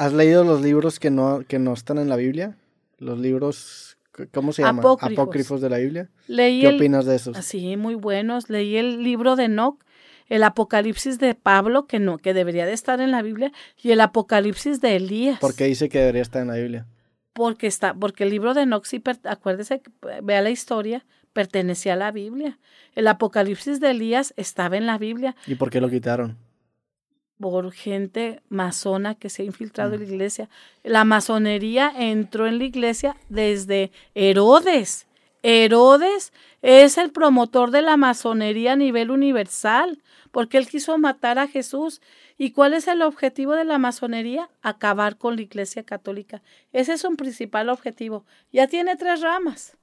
¿Has leído los libros que no, que no están en la Biblia? Los libros, ¿cómo se llaman? Apócrifos. de la Biblia. Leí ¿Qué opinas de esos? Sí, muy buenos. Leí el libro de Enoch, el Apocalipsis de Pablo, que no, que debería de estar en la Biblia, y el Apocalipsis de Elías. ¿Por qué dice que debería estar en la Biblia? Porque está, porque el libro de Enoch, sí, acuérdese, vea la historia, pertenecía a la Biblia. El Apocalipsis de Elías estaba en la Biblia. ¿Y por qué lo quitaron? Por gente masona que se ha infiltrado en la iglesia. La masonería entró en la iglesia desde Herodes. Herodes es el promotor de la masonería a nivel universal, porque él quiso matar a Jesús. ¿Y cuál es el objetivo de la masonería? Acabar con la iglesia católica. Ese es un principal objetivo. Ya tiene tres ramas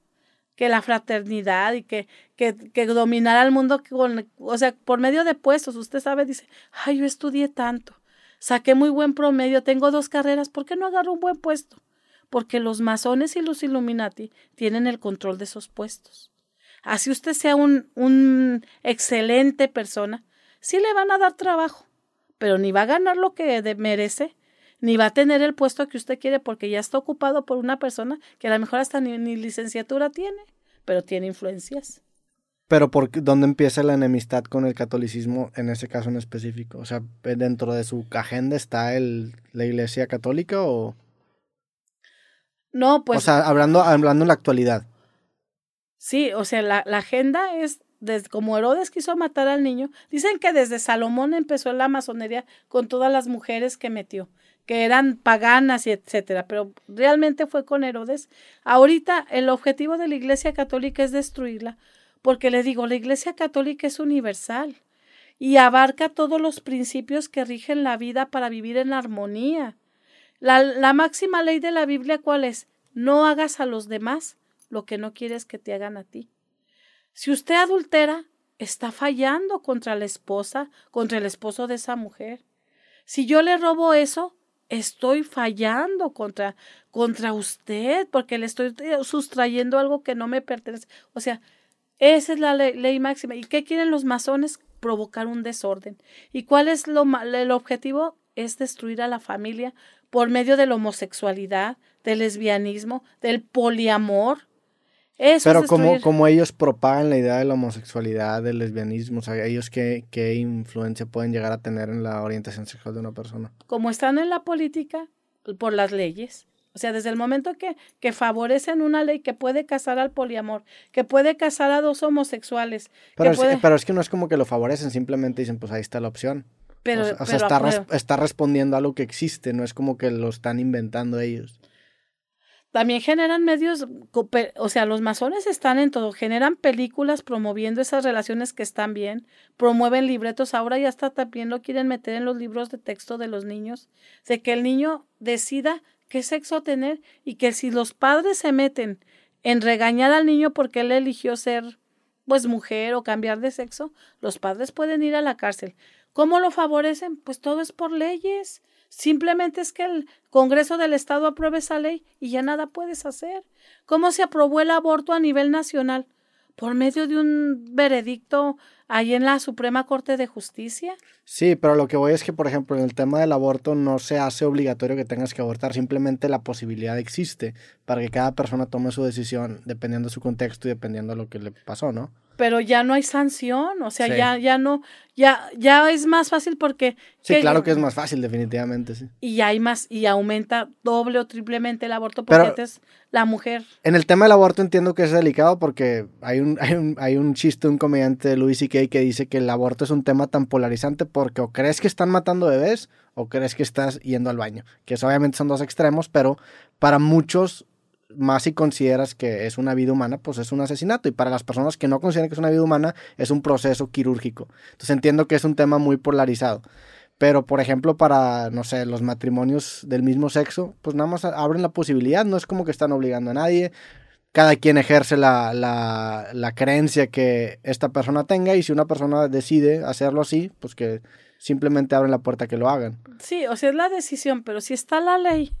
que la fraternidad y que, que, que dominara al mundo con, o sea, por medio de puestos. Usted sabe, dice, ay, yo estudié tanto, saqué muy buen promedio, tengo dos carreras, ¿por qué no agarro un buen puesto? Porque los masones y los Illuminati tienen el control de esos puestos. Así usted sea un, un excelente persona, sí le van a dar trabajo, pero ni va a ganar lo que merece, ni va a tener el puesto que usted quiere porque ya está ocupado por una persona que a lo mejor hasta ni, licenciatura tiene, pero tiene influencias. Pero por dónde empieza la enemistad con el catolicismo en ese caso en específico? O sea, dentro de su agenda está el, la Iglesia Católica o No, pues O sea, hablando hablando en la actualidad. Sí, o sea, la, la agenda es como Herodes quiso matar al niño, dicen que desde Salomón empezó la masonería con todas las mujeres que metió que eran paganas y etcétera, pero realmente fue con Herodes. Ahorita el objetivo de la Iglesia Católica es destruirla, porque le digo, la Iglesia Católica es universal y abarca todos los principios que rigen la vida para vivir en armonía. La, la máxima ley de la Biblia, ¿cuál es? No hagas a los demás lo que no quieres que te hagan a ti. Si usted adultera, está fallando contra la esposa, contra el esposo de esa mujer. Si yo le robo eso, estoy fallando contra, contra usted porque le estoy eh, sustrayendo algo que no me pertenece. O sea, esa es la ley, máxima. ¿Y qué quieren los masones? Provocar un desorden. ¿Y cuál es lo, el objetivo? Es destruir a la familia por medio de la homosexualidad, del lesbianismo, del poliamor. Pero como, como ellos propagan la idea de la homosexualidad, del lesbianismo, o sea, ellos qué, qué influencia pueden llegar a tener en la orientación sexual de una persona. Como están en la política, por las leyes. O sea, desde el momento que, que favorecen una ley que puede casar al poliamor, que puede casar a dos homosexuales. Pero, es, pero es que no es como que lo favorecen, simplemente dicen, pues ahí está la opción. Pero, o sea, está, está respondiendo a lo que existe, no es como que lo están inventando ellos. También generan medios, o sea, los masones están en todo, generan películas promoviendo esas relaciones que están bien, promueven libretos, ahora ya hasta también lo quieren meter en los libros de texto de los niños, de que el niño decida qué sexo tener y que si los padres se meten en regañar al niño porque él eligió ser pues mujer o cambiar de sexo, los padres pueden ir a la cárcel. ¿Cómo lo favorecen? Pues todo es por leyes. Simplemente es que el Congreso del Estado apruebe esa ley y ya nada puedes hacer. ¿Cómo se aprobó el aborto a nivel nacional? Por medio de un veredicto ahí en la Suprema Corte de Justicia. Sí, pero lo que voy es que, por ejemplo, en el tema del aborto no se hace obligatorio que tengas que abortar, simplemente la posibilidad existe para que cada persona tome su decisión dependiendo de su contexto y dependiendo de lo que le pasó, ¿no? Pero ya no hay sanción, o sea, ya, ya no, ya, ya es más fácil porque... Sí, claro que es más fácil, definitivamente, sí. Y hay más, y aumenta doble o triplemente el aborto porque es la mujer. En el tema del aborto entiendo que es delicado porque hay un, hay un, hay un chiste, un comediante de Louis C.K. que dice que el aborto es un tema tan polarizante porque o crees que están matando bebés o crees que estás yendo al baño, que obviamente son dos extremos, pero para muchos más si consideras que es una vida humana, pues es un asesinato. Y para las personas que no consideran que es una vida humana, es un proceso quirúrgico. Entonces entiendo que es un tema muy polarizado. Pero, por ejemplo, para, no sé, los matrimonios del mismo sexo, pues nada más abren la posibilidad, no es como que están obligando a nadie. Cada quien ejerce la, la, la creencia que esta persona tenga y si una persona decide hacerlo así, pues que simplemente abren la puerta que lo hagan. Sí, o sea, es la decisión, pero si está la ley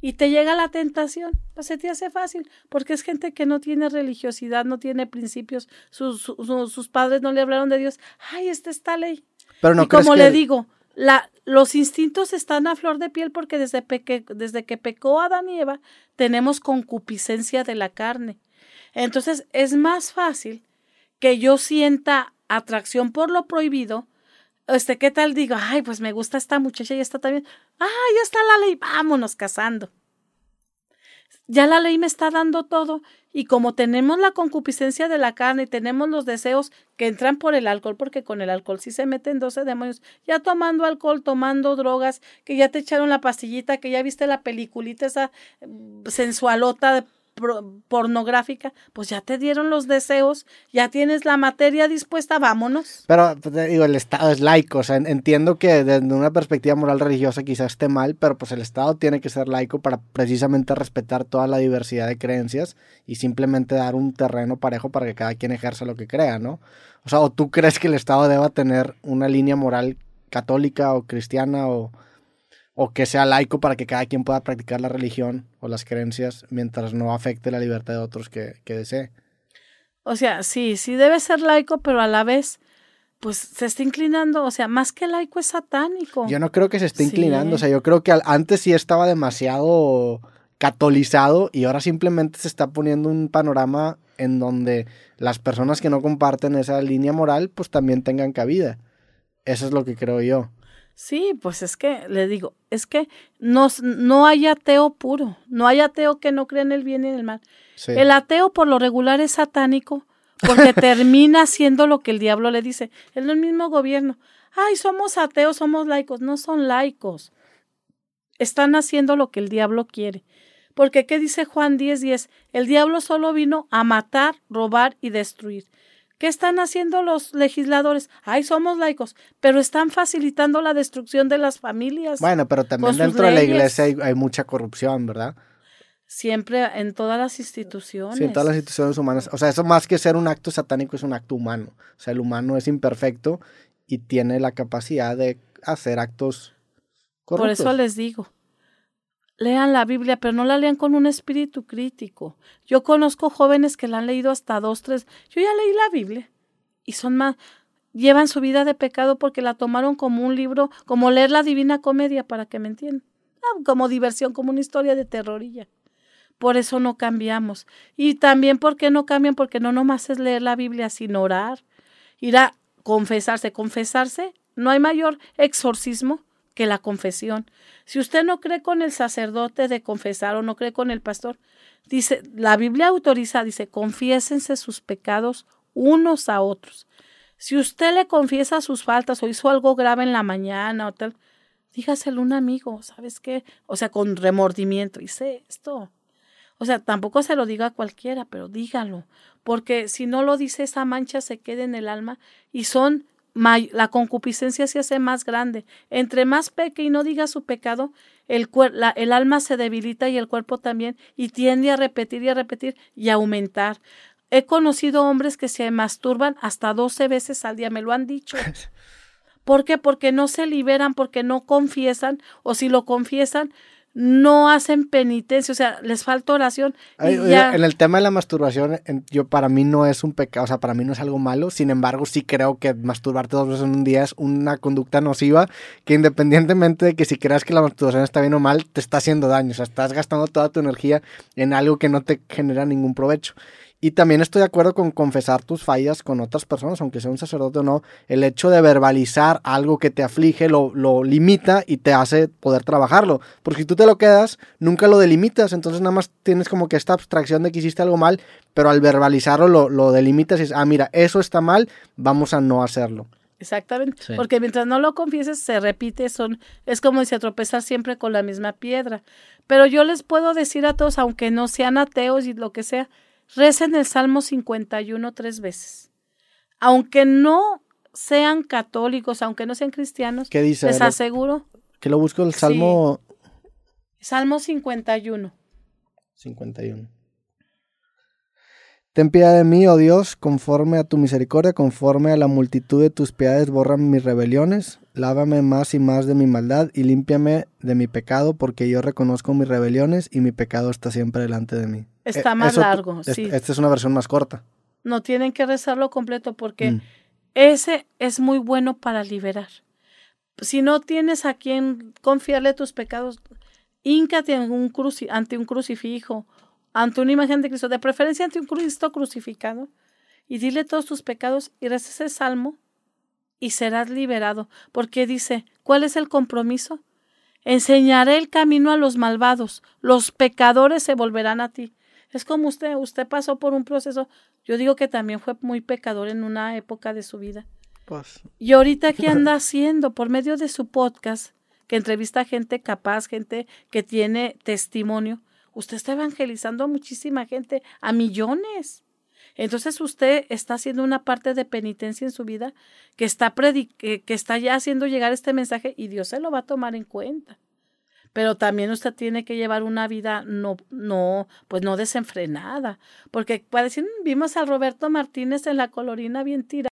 y te llega la tentación, pues se te hace fácil, porque es gente que no tiene religiosidad, no tiene principios, sus, sus, padres no le hablaron de Dios, ay, esta está ley. Pero no y como le digo, la, los instintos están a flor de piel porque desde, desde que pecó Adán y Eva tenemos concupiscencia de la carne. Entonces es más fácil que yo sienta atracción por lo prohibido. Este, ¿qué tal digo? Ay, pues me gusta esta muchacha y está también. Ah, ya está la ley, vámonos casando. Ya la ley me está dando todo y como tenemos la concupiscencia de la carne y tenemos los deseos que entran por el alcohol, porque con el alcohol sí se meten 12 demonios, ya tomando alcohol, tomando drogas, que ya te echaron la pastillita, que ya viste la peliculita esa mm, sensualota pornográfica, pues ya te dieron los deseos, ya tienes la materia dispuesta, vámonos. Pero pues, digo, el Estado es laico, o sea, entiendo que desde una perspectiva moral religiosa quizás esté mal, pero pues el Estado tiene que ser laico para precisamente respetar toda la diversidad de creencias y simplemente dar un terreno parejo para que cada quien ejerza lo que crea, ¿no? O sea, o tú crees que el Estado deba tener una línea moral católica o cristiana o o que sea laico para que cada quien pueda practicar la religión o las creencias mientras no afecte la libertad de otros que, desee. O sea, sí, sí debe ser laico, pero a la vez, pues se está inclinando, o sea, más que laico es satánico. Yo no creo que se esté inclinando, o sea, yo creo que antes sí estaba demasiado catolizado y ahora simplemente se está poniendo un panorama en donde las personas que no comparten esa línea moral, pues también tengan cabida. Eso es lo que creo yo. Sí, pues es que le digo, es que no, no hay ateo puro, no hay ateo que no crea en el bien y en el mal. El ateo por lo regular es satánico porque termina haciendo lo que el diablo le dice. Es el mismo gobierno. Ay, somos ateos, somos laicos. No son laicos. Están haciendo lo que el diablo quiere. Porque, ¿qué dice Juan 10:10? 10? El diablo solo vino a matar, robar y destruir. ¿Qué están haciendo los legisladores? Ay, somos laicos, pero están facilitando la destrucción de las familias. Bueno, pero también dentro de la iglesia hay, mucha corrupción, ¿verdad? Siempre en todas las instituciones. Sí, en todas las instituciones humanas. O sea, eso más que ser un acto satánico es un acto humano. O sea, el humano es imperfecto y tiene la capacidad de hacer actos corruptos. Por eso les digo, lean la Biblia, pero no la lean con un espíritu crítico. Yo conozco jóvenes que la han leído hasta dos, tres. Yo ya leí la Biblia y son más, llevan su vida de pecado porque la tomaron como un libro, como leer la Divina Comedia, para que me entiendan. Ah, como diversión, como una historia de terrorilla. Por eso no cambiamos. Y también, ¿por qué no cambian? Porque no nomás es leer la Biblia, sino orar. Ir a confesarse. Confesarse, no hay mayor exorcismo que la confesión. Si usted no cree con el sacerdote de confesar o no cree con el pastor, dice, la Biblia autoriza, dice, confiésense sus pecados unos a otros. Si usted le confiesa sus faltas o hizo algo grave en la mañana o tal, dígaselo a un amigo, ¿sabes qué? O sea, con remordimiento, hice esto. O sea, tampoco se lo diga a cualquiera, pero dígalo, porque si no lo dice, esa mancha se queda en el alma y son la concupiscencia se hace más grande. Entre más peque y no diga su pecado, el, el alma se debilita y el cuerpo también, y tiende a repetir y a repetir y a aumentar. He conocido hombres que se masturban hasta 12 veces al día, me lo han dicho. ¿Por qué? Porque no se liberan, porque no confiesan, o si lo confiesan, no hacen penitencia, o sea, les falta oración. En el tema de la masturbación, yo para mí no es un pecado, o sea, para mí no es algo malo, sin embargo, sí creo que masturbarte dos veces en un día es una conducta nociva que independientemente de que si creas que la masturbación está bien o mal, te está haciendo daño, o sea, estás gastando toda tu energía en algo que no te genera ningún provecho. Y también estoy de acuerdo con confesar tus fallas con otras personas, aunque sea un sacerdote o no. El hecho de verbalizar algo que te aflige lo, lo limita y te hace poder trabajarlo. Porque si tú te lo quedas, nunca lo delimitas. Entonces nada más tienes como que esta abstracción de que hiciste algo mal, pero al verbalizarlo lo, lo delimitas y dices, ah, mira, eso está mal, vamos a no hacerlo. Exactamente, porque mientras no lo confieses se repite, son es como si tropezar siempre con la misma piedra. Pero yo les puedo decir a todos, aunque no sean ateos y lo que sea, Recen el Salmo 51 tres veces. Aunque no sean católicos, aunque no sean cristianos, ¿Qué dice? les aseguro. Que lo busco el Salmo. Salmo 51. 51. Ten piedad de mí, oh Dios, conforme a tu misericordia, conforme a la multitud de tus piedades, borra mis rebeliones, lávame más y más de mi maldad y límpiame de mi pecado, porque yo reconozco mis rebeliones y mi pecado está siempre delante de mí. Está eh, más largo, sí. Esta es una versión más corta. No tienen que rezarlo completo porque mm. ese es muy bueno para liberar. si no tienes a quien confiarle tus pecados, híncate ante un, ante un crucifijo, ante una imagen de Cristo, de preferencia ante un Cristo crucificado, y dile todos tus pecados y reza ese salmo y serás liberado, porque dice, ¿cuál es el compromiso? Enseñaré el camino a los malvados, los pecadores se volverán a ti. Es como usted, usted pasó por un proceso, yo digo que también fue muy pecador en una época de su vida. Pues. Y ahorita, ¿qué anda haciendo? Por medio de su podcast, que entrevista a gente capaz, gente que tiene testimonio, usted está evangelizando a muchísima gente, a millones. Entonces usted está haciendo una parte de penitencia en su vida que está, que, que está ya haciendo llegar este mensaje y Dios se lo va a tomar en cuenta. Pero también usted tiene que llevar una vida no, no, pues no desenfrenada. Porque decir, vimos a Roberto Martínez en la colorina bien tirada.